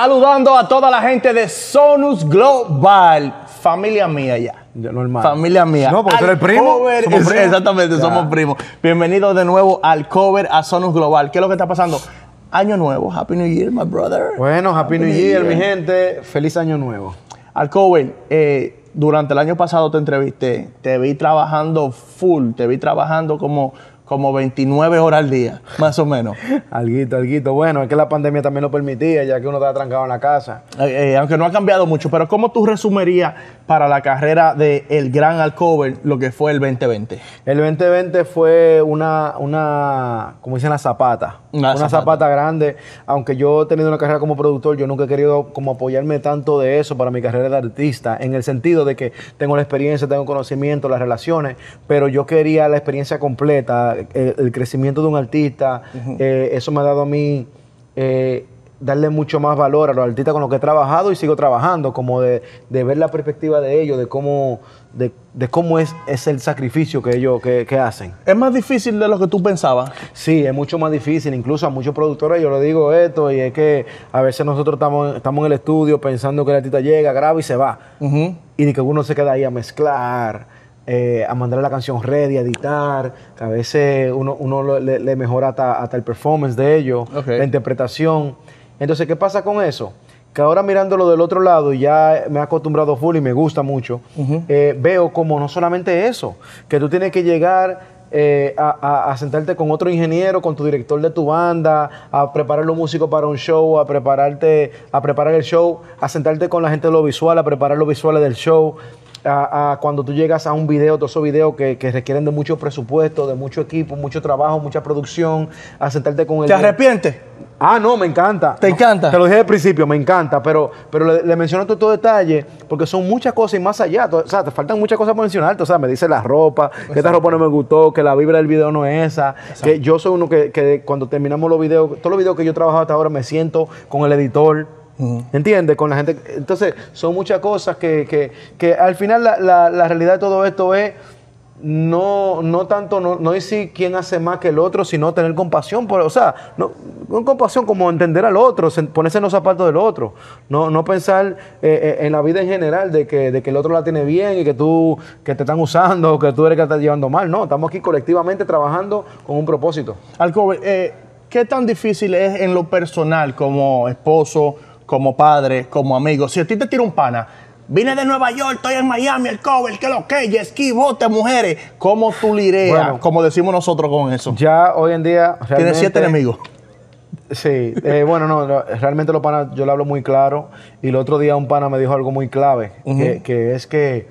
Saludando a toda la gente de Sonus Global. Familia mía ya. Ya, normal. Familia mía. No, porque tú eres primo. cover- Somos es- primos. Exactamente, Ya. somos primos. Bienvenidos de nuevo al cover a Sonus Global. ¿Qué es lo que está pasando? Año nuevo. Happy New Year, my brother. Bueno, Happy New Year, mi gente. Feliz año nuevo. Al cover, eh, durante el año pasado te entrevisté. Te vi trabajando full. Te vi trabajando como, como 29 horas al día, más o menos. Alguito, alguito. Bueno, es que la pandemia también lo permitía, ya que uno estaba trancado en la casa. Eh, eh, aunque no ha cambiado mucho, pero ¿cómo tú resumirías para la carrera de el gran Alcover lo que fue el 2020? El 2020 fue una, una como dicen las zapatas. Una Una, zapata. zapata. grande. Aunque yo he tenido una carrera como productor, yo nunca he querido como apoyarme tanto de eso para mi carrera de artista, en el sentido de que tengo la experiencia, tengo conocimiento, las relaciones, pero yo quería la experiencia completa, el, el crecimiento de un artista. Eh, eso me ha dado a mí eh, darle mucho más valor a los artistas con los que he trabajado y sigo trabajando, como de, de ver la perspectiva de ellos, de cómo, de, de cómo es, es el sacrificio que ellos que, que hacen. ¿Es más difícil de lo que tú pensabas? Sí, es mucho más difícil. Incluso a muchos productores yo le digo esto y es que a veces nosotros estamos, estamos en el estudio pensando que el artista llega, graba y se va. Y de que uno se queda ahí a mezclar, eh, a mandar la canción ready, a editar. Que a veces uno, uno le, le mejora hasta, hasta el performance de ellos, la interpretación. Entonces, ¿qué pasa con eso? Que ahora mirándolo del otro lado, y ya me he acostumbrado full y me gusta mucho, eh, veo como no solamente eso, que tú tienes que llegar eh, a, a- a sentarte con otro ingeniero, con tu director de tu banda, a preparar los músicos para un show, a prepararte, a preparar el show, a sentarte con la gente de lo visual, a preparar los visuales del show. A, a cuando tú llegas a un video, todos esos videos que, que requieren de mucho presupuesto, de mucho equipo, mucho trabajo, mucha producción, a sentarte con el... ¿Te arrepientes? Ah, no, me encanta. ¿Te encanta? Te lo dije al principio, me encanta, pero, pero le, le menciono todo, todo detalle porque son muchas cosas y más allá. O sea, te faltan muchas cosas por mencionarte. O sea, me dice la ropa, que esta ropa no me gustó, que la vibra del video no es esa. Que yo soy uno que, que cuando terminamos los videos, todos los videos que yo he trabajado hasta ahora, me siento con el editor. ¿Entiendes? Con la gente. Entonces, son muchas cosas que, que, que al final la, la- la realidad de todo esto es no, no tanto, no, no decir quién hace más que el otro, sino tener compasión. Por, o sea, no, no compasión como entender al otro, ponerse en los zapatos del otro. No, no pensar eh, eh, en la vida en general de que, de que el otro la tiene bien y que tú que te están usando o que tú eres que estás llevando mal. No, estamos aquí colectivamente trabajando con un propósito. Alcover, eh, ¿qué tan difícil es en lo personal como esposo, como padre, como amigo? Si a ti te tira un pana, vine de Nueva York, estoy en Miami, el cover, que lo que, ski, bote, mujeres, ¿cómo tú lireas? Bueno. como decimos nosotros con eso. Ya hoy en día. Tienes siete enemigos. Sí, eh, bueno, no, no, realmente los panas yo le hablo muy claro y el otro día un pana me dijo algo muy clave, que, que es que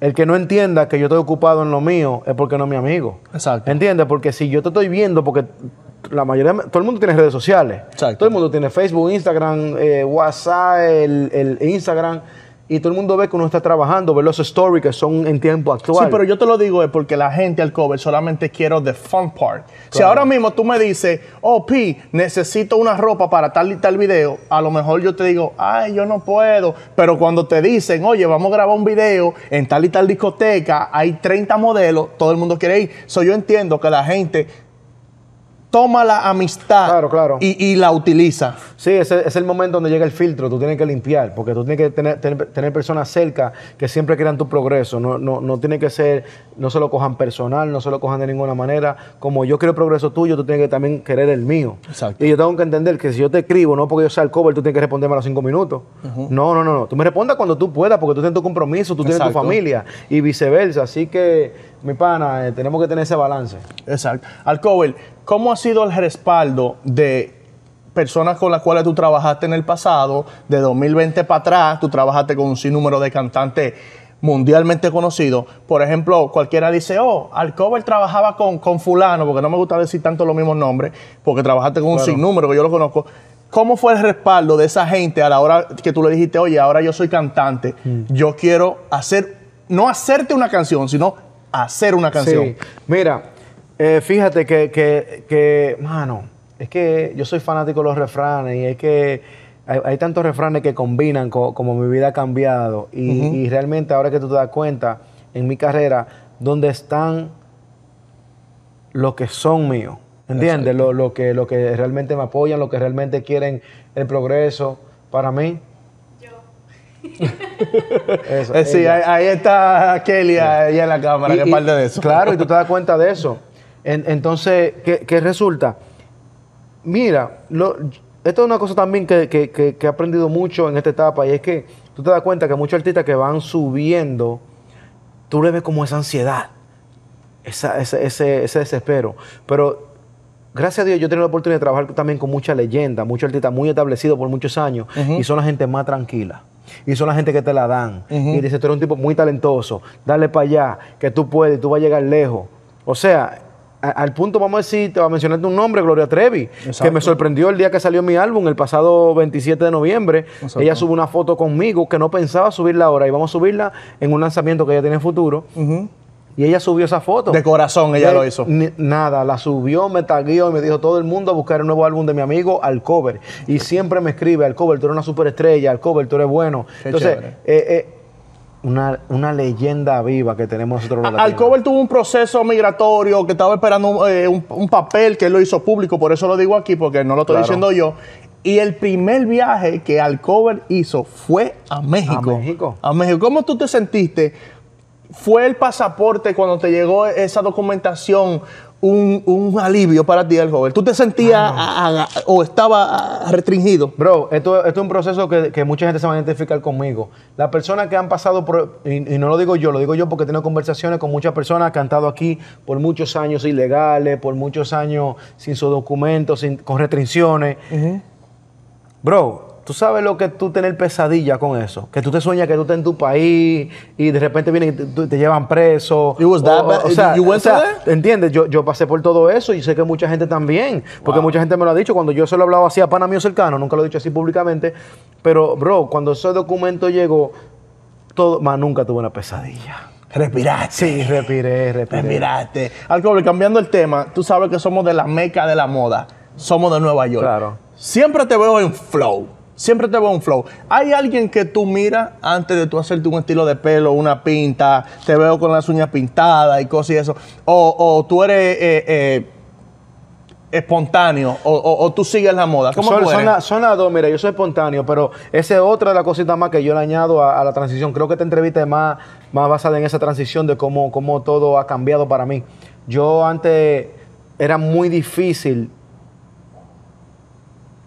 el que no entienda que yo estoy ocupado en lo mío es porque no es mi amigo. Exacto. ¿Entiendes? Porque si yo te estoy viendo, porque la mayoría, todo el mundo tiene redes sociales. Exacto. Todo el mundo tiene Facebook, Instagram, eh, WhatsApp, el, el Instagram. Y todo el mundo ve que uno está trabajando, ve los stories que son en tiempo actual. Sí, pero yo te lo digo es porque la gente al cover solamente quiero the fun part. Si ahora mismo tú me dices, oh, Pi, necesito una ropa para tal y tal video, a lo mejor yo te digo, ay, yo no puedo. Pero cuando te dicen, oye, vamos a grabar un video en tal y tal discoteca, hay 30 modelos, todo el mundo quiere ir. So, yo entiendo que la gente toma la amistad Claro, claro. Y, y la utiliza. Sí, ese es el momento donde llega el filtro, tú tienes que limpiar, porque tú tienes que tener, tener, tener personas cerca que siempre quieran tu progreso, no, no, no tiene que ser, no se lo cojan personal, no se lo cojan de ninguna manera, como yo quiero el progreso tuyo, tú tienes que también querer el mío. Exacto. Y yo tengo que entender que si yo te escribo, no porque yo sea el cover, tú tienes que responderme a los cinco minutos. No, no, no, no, tú me respondas cuando tú puedas, porque tú tienes tu compromiso, tú tienes tu familia, y viceversa, así que, mi pana, eh, tenemos que tener ese balance. Exacto. Alcover, ¿cómo ha sido el respaldo de personas con las cuales tú trabajaste en el pasado, de 2020 para atrás, tú trabajaste con un sinnúmero de cantantes mundialmente conocidos? Por ejemplo, cualquiera dice, oh, Alcover trabajaba con, con fulano, porque no me gusta decir tanto los mismos nombres, porque trabajaste con un sinnúmero que yo lo conozco. ¿Cómo fue el respaldo de esa gente a la hora que tú le dijiste, oye, ahora yo soy cantante, yo quiero hacer, no hacerte una canción, sino hacer una canción? Sí. Mira, eh, fíjate que, que, que, mano, es que yo soy fanático de los refranes y es que hay, hay tantos refranes que combinan co- como mi vida ha cambiado y, y realmente ahora que tú te das cuenta en mi carrera, donde están los que son míos, ¿entiendes? Lo, lo que, lo que realmente me apoyan, lo que realmente quieren el progreso. Para mí. Eso, Eh, sí, ahí, ahí está Kelly ahí en la cámara, que Y- parte y- de eso. Claro, y tú te das cuenta de eso. En- entonces, ¿qué, qué resulta? Mira, lo- esto es una cosa también que, que- que- que he aprendido mucho en esta etapa y es que tú te das cuenta que muchos artistas que van subiendo, tú le ves como esa ansiedad, esa- ese, ese- ese desespero. Pero gracias a Dios yo he tenido la oportunidad de trabajar también con mucha leyenda, muchos artistas muy establecidos por muchos años y son la gente más tranquila. Y son la gente que te la dan. Y dice, tú eres un tipo muy talentoso, dale para allá, que tú puedes, tú vas a llegar lejos. O sea, al punto, vamos a decir, te voy a mencionarte un nombre, Gloria Trevi, que me sorprendió el día que salió mi álbum, el pasado 27 de noviembre. Exacto. Ella sube una foto conmigo que no pensaba subirla ahora y vamos a subirla en un lanzamiento que ella tiene en futuro. Y ella subió esa foto. De corazón ella De- lo hizo. ni- nada, la subió, me tagueó y me dijo todo el mundo a buscar el nuevo álbum de mi amigo Alcover. Y siempre me escribe, Alcover, tú eres una superestrella, Alcover, tú eres bueno. Qué Entonces, eh, eh, una, una leyenda viva que tenemos nosotros los. Alcover tuvo un proceso migratorio que estaba esperando eh, un, un papel que él lo hizo público, por eso lo digo aquí, porque no lo estoy Claro. diciendo yo. Y el primer viaje que Alcover hizo fue a México. A México. A México. ¿Cómo tú te sentiste? ¿Fue el pasaporte cuando te llegó esa documentación un, un alivio para ti, Alcover? ¿Tú te sentías a- a- o estaba a- restringido? Bro, esto, esto es un proceso que, que mucha gente se va a identificar conmigo. Las personas que han pasado por, y, y no lo digo yo, lo digo yo porque he tenido conversaciones con muchas personas que han estado aquí por muchos años ilegales, por muchos años sin sus documentos, sin- con restricciones. Bro, tú sabes lo que tú tener pesadilla con eso. Que tú te sueñas que tú estás en tu país y de repente vienen y te, llevan preso. It was that bad? o sea, You went o sea? ¿entiendes? Yo, yo pasé por todo eso y sé que mucha gente también. Porque mucha gente me lo ha dicho. Cuando yo se lo he hablado así a pana mío cercano, nunca lo he dicho así públicamente. Pero, bro, cuando ese documento llegó, todo, más nunca tuve una pesadilla. Respiraste. Sí, respiré, respiré. Respiraste. Alcover, cambiando el tema, tú sabes que somos de la meca de la moda. Somos de Nueva York. Claro. Siempre te veo en flow. Siempre te veo en flow. ¿Hay alguien que tú miras antes de tú hacerte un estilo de pelo, una pinta? Te veo con las uñas pintadas y cosas y eso. O, o tú eres eh, eh, espontáneo o, o- o tú sigues la moda. ¿Cómo son, son la- son las dos, mira, yo soy espontáneo, pero esa es otra de las cositas más que yo le añado a, a la transición. Creo que esta entrevista es más, más basada en esa transición de cómo, cómo todo ha cambiado para mí. Yo antes era muy difícil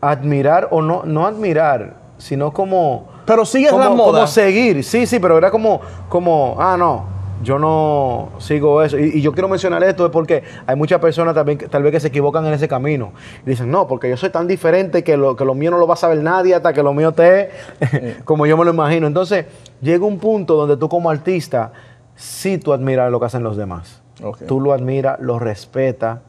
admirar, o no, no admirar, sino como... Pero sigues como, la moda. como seguir, sí, sí, pero era como, como, ah, no, yo no sigo eso. Y, y yo quiero mencionar esto es porque hay muchas personas también que tal vez que se equivocan en ese camino. Y dicen, no, porque yo soy tan diferente que lo, que lo mío no lo va a saber nadie hasta que lo mío esté como yo me lo imagino. Entonces, llega un punto donde tú como artista, sí tú admiras lo que hacen los demás. Tú lo admiras, lo respetas,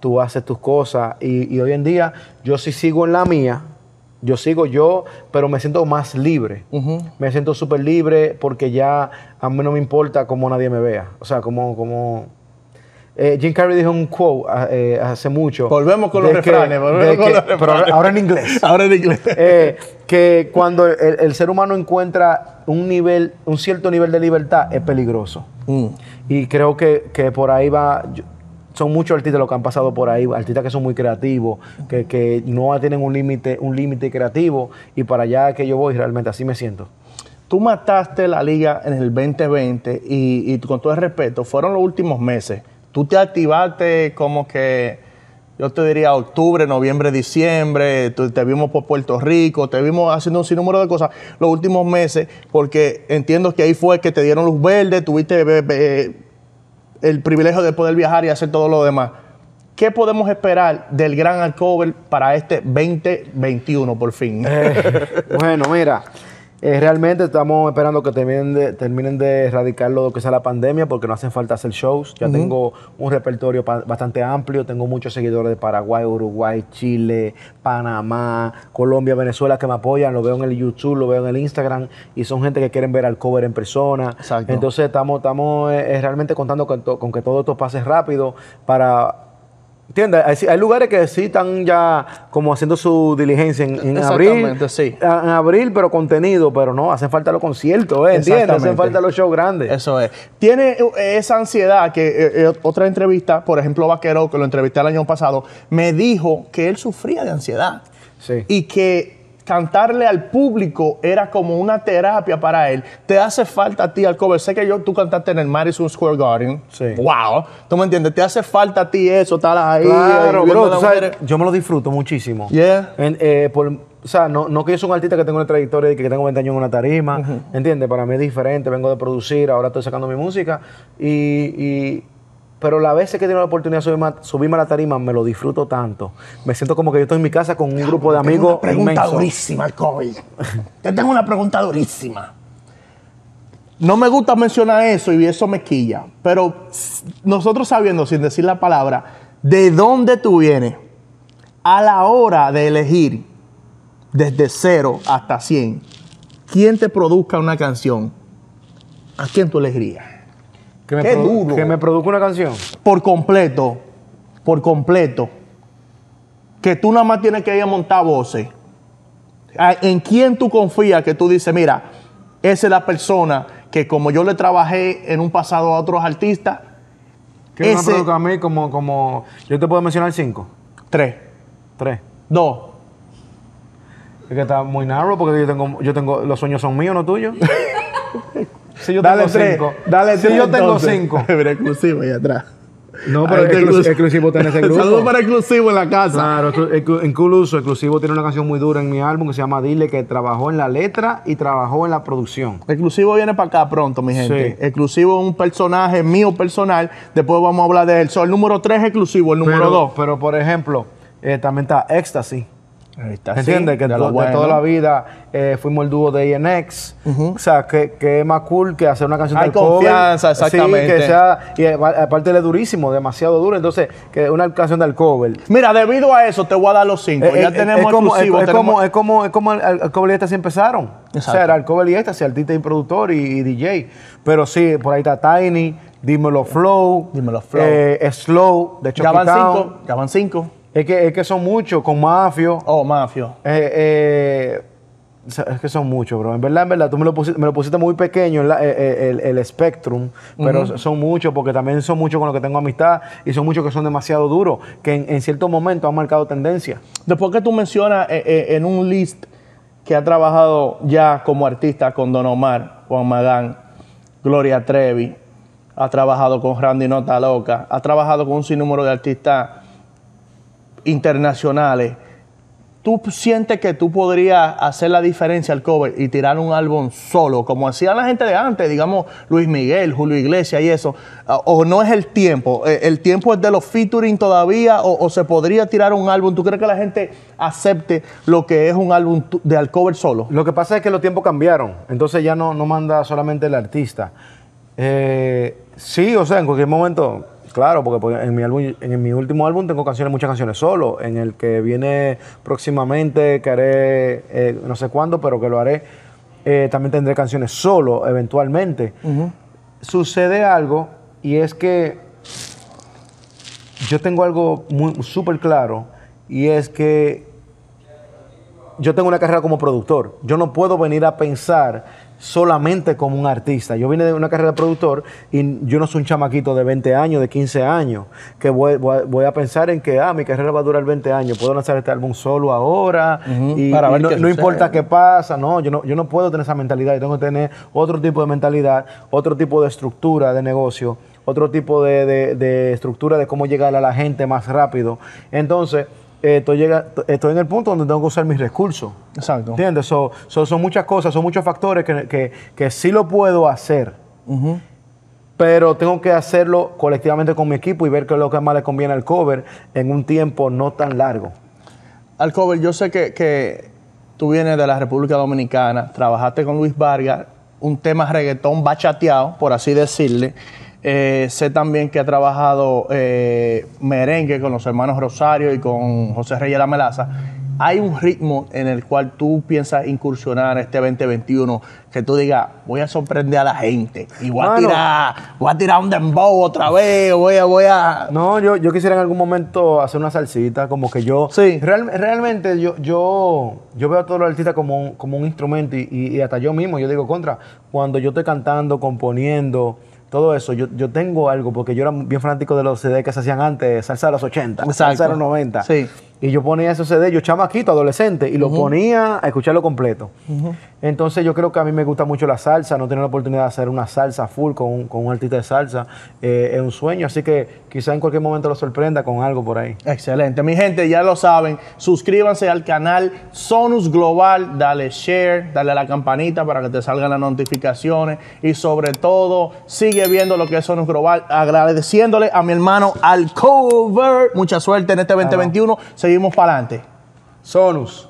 tú haces tus cosas. Y, y hoy en día yo sí sigo en la mía, yo sigo yo, pero me siento más libre. Me siento súper libre porque ya a mí no me importa cómo nadie me vea. O sea, como... como eh, Jim Carrey dijo un quote ah, eh, hace mucho. Volvemos con los que- refranes, volvemos con que- los Pero refranes. ahora, ahora en inglés. Ahora en inglés. Eh, que cuando el, el ser humano encuentra un nivel, un cierto nivel de libertad, es peligroso. Mm. Y creo que, que por ahí va. yo- son muchos artistas los que han pasado por ahí, artistas que son muy creativos, que, que no tienen un límite, un límite creativo, y para allá que yo voy, realmente así me siento. Tú mataste la liga en el 2020 y, y con todo el respeto, fueron los últimos meses. Tú te activaste como que, yo te diría octubre, noviembre, diciembre, te vimos por Puerto Rico, te vimos haciendo un sinnúmero de cosas los últimos meses, porque entiendo que ahí fue que te dieron luz verde, tuviste eh, eh, el privilegio de poder viajar y hacer todo lo demás. ¿Qué podemos esperar del gran Alcover para este 2021 por fin? Eh, bueno, mira, eh, realmente estamos esperando que terminen de, terminen de erradicar lo que sea la pandemia porque no hacen falta hacer shows. Ya tengo un repertorio bastante amplio, tengo muchos seguidores de Paraguay, Uruguay, Chile, Panamá, Colombia, Venezuela que me apoyan, lo veo en el YouTube, lo veo en el Instagram y son gente que quieren ver al cover en persona. Exacto. Entonces estamos, estamos eh, eh, realmente contando con que todo esto pase rápido para ¿Entiendes? Hay, hay lugares que sí están ya como haciendo su diligencia en, en abril. Sí. a- En abril, pero contenido, pero no, hacen falta los conciertos, ¿eh? ¿entiendes? Hacen falta los shows grandes. Eso es. Tiene eh, esa ansiedad que eh, eh, otra entrevista, por ejemplo, Vaquero, que lo entrevisté el año pasado, me dijo que él sufría de ansiedad Sí. y que cantarle al público era como una terapia para él. Te hace falta a ti, Alcover. Sé que yo, tú cantaste en el Madison Square Garden. Sí. Wow. ¿Tú me entiendes? Te hace falta a ti eso, estar ahí. Claro, eh, bro, tú sabes, mujeres. yo me lo disfruto muchísimo. Yeah. En- eh, por- o sea, no, no que yo soy un artista que tengo una trayectoria de que tengo 20 años en una tarima, ¿entiendes? Para mí es diferente, vengo de producir, ahora estoy sacando mi música, y, y- pero la vez que tengo la oportunidad de subirme, a- subirme a la tarima, me lo disfruto tanto. Me siento como que yo estoy en mi casa con un grupo de amigos una pregunta inmenso. durísima, Alcover. Te tengo una pregunta durísima. No me gusta mencionar eso y eso me quilla, pero nosotros sabiendo, sin decir la palabra, de dónde tú vienes, a la hora de elegir desde cero hasta 100, quién te produzca una canción, ¿a quién tú elegirías? Que me, Qué duro. que me produzca una canción. Por completo, por completo, que tú nada más tienes que ir a montar voces. ¿A- ¿En quién tú confías que tú dices, mira, esa es la persona que como yo le trabajé en un pasado a otros artistas, Que me Ese- produzca a mí como, como... Yo te puedo mencionar cinco, tres, tres. dos, Es que está muy narrow porque yo tengo, yo tengo, los sueños son míos, no tuyos. si yo dale tengo tres, cinco. dale si tres. yo tengo cinco. Mira, exclusivo ahí atrás. No, pero Ahí está exclus- exclusivo. exclusivo tiene ese grupo. Saludos para exclusivo en la casa. Claro, exclu- incluso exclusivo tiene una canción muy dura en mi álbum que se llama Dile, que trabajó en la letra y trabajó en la producción. Exclusivo viene para acá pronto, mi gente. Sí. Exclusivo es un personaje mío personal. Después vamos a hablar de él. So, el número 3 es exclusivo, el número pero, 2. Pero, por ejemplo, eh, también está Ecstasy. Está, ¿Entiendes? sí, que de to- toda la vida eh, fuimos el dúo de INX. O sea, que, que es más cool que hacer una canción Hay del cover. confianza, exactamente. Sí, que sea, y apa- aparte él es durísimo, demasiado duro. Entonces, que una canción del cover. Mira, debido a eso, te voy a dar los cinco. Eh, ya eh, tenemos es como, es, exclusivo. es tenemos- como, es como, es como el, cover y Ecstasy empezaron. O sea, era el cover y Ecstasy, artista y productor y, y DJ. Pero sí, por ahí está Tiny, Dímelo Flow, Dímelo Flow. eh, Slow, de hecho ya van cinco. Ya van cinco. Es que, es que son muchos, con Mafio. Oh, Mafio. Eh, eh, es que son muchos, bro. En verdad, en verdad, tú me lo pusiste, me lo pusiste muy pequeño en la- eh, el, el Spectrum, pero son muchos porque también son muchos con los que tengo amistad y son muchos que son demasiado duros, que en, en ciertos momentos han marcado tendencia. Después que tú mencionas en un list que ha trabajado ya como artista con Don Omar, Juan Magán, Gloria Trevi, ha trabajado con Randy Nota Loca, ha trabajado con un sinnúmero de artistas internacionales. ¿Tú sientes que tú podrías hacer la diferencia al cover y tirar un álbum solo, como hacía la gente de antes, digamos Luis Miguel, Julio Iglesias y eso? ¿O no es el tiempo? Eh, ¿El tiempo es de los featuring todavía? ¿O, se podría tirar un álbum? ¿Tú crees que la gente acepte lo que es un álbum de al cover solo? Lo que pasa es que los tiempos cambiaron, entonces ya no, no manda solamente el artista. Eh, sí, o sea, en cualquier momento, claro, porque pues, en mi, álbum, en mi último álbum tengo canciones, muchas canciones solo, en el que viene próximamente, que haré eh, no sé cuándo, pero que lo haré, eh, también tendré canciones solo, eventualmente. Sucede algo y es que yo tengo algo muy súper claro y es que yo tengo una carrera como productor. Yo no puedo venir a pensar solamente como un artista. Yo vine de una carrera de productor y yo no soy un chamaquito de 20 años, de 15 años, que voy, voy a- voy a pensar en que, ah, mi carrera va a durar 20 años, puedo lanzar este álbum solo ahora y, Para y ver no, importa qué pasa, no, yo no, yo no puedo tener esa mentalidad, yo tengo que tener otro tipo de mentalidad, otro tipo de estructura de negocio, otro tipo de, de- de estructura de cómo llegar a la gente más rápido. Entonces, eh, estoy, llega- estoy en el punto donde tengo que usar mis recursos. Exacto. ¿Entiendes? So- so- son muchas cosas, son muchos factores que, que, que sí lo puedo hacer, pero tengo que hacerlo colectivamente con mi equipo y ver qué es lo que más le conviene al cover en un tiempo no tan largo. Al cover, yo sé que, que tú vienes de la República Dominicana, trabajaste con Luis Vargas, un tema reggaetón bachateado, por así decirle. Eh, sé también que ha trabajado eh, merengue con los hermanos Rosario y con José Reyes La Melaza. Hay un ritmo en el cual tú piensas incursionar este 2021 que tú digas, voy a sorprender a la gente y voy a tirar, voy a tirar un dembow otra vez, voy a, voy a. No, yo, yo quisiera en algún momento hacer una salsita, como que yo... Sí. Real- realmente yo, yo, yo veo a todos los artistas como un, como un instrumento y, y- y hasta yo mismo, yo digo, contra, cuando yo estoy cantando, componiendo, todo eso, yo, yo tengo algo, porque yo era bien fanático de los CD que se hacían antes, salsa de los 80, salsa de los 90. Sí. Y yo ponía ese CD, yo chamaquito, adolescente, y lo ponía a escucharlo completo. Entonces yo creo que a mí me gusta mucho la salsa, no tener la oportunidad de hacer una salsa full con un, con un artista de salsa eh, es un sueño, así que quizá en cualquier momento lo sorprenda con algo por ahí. Excelente. Mi gente, ya lo saben. Suscríbanse al canal Sonus Global. Dale share, dale a la campanita para que te salgan las notificaciones. Y sobre todo, sigue viendo lo que es Sonus Global. Agradeciéndole a mi hermano Alcover. Mucha suerte en este 2021. Seguimos para adelante. Sonus.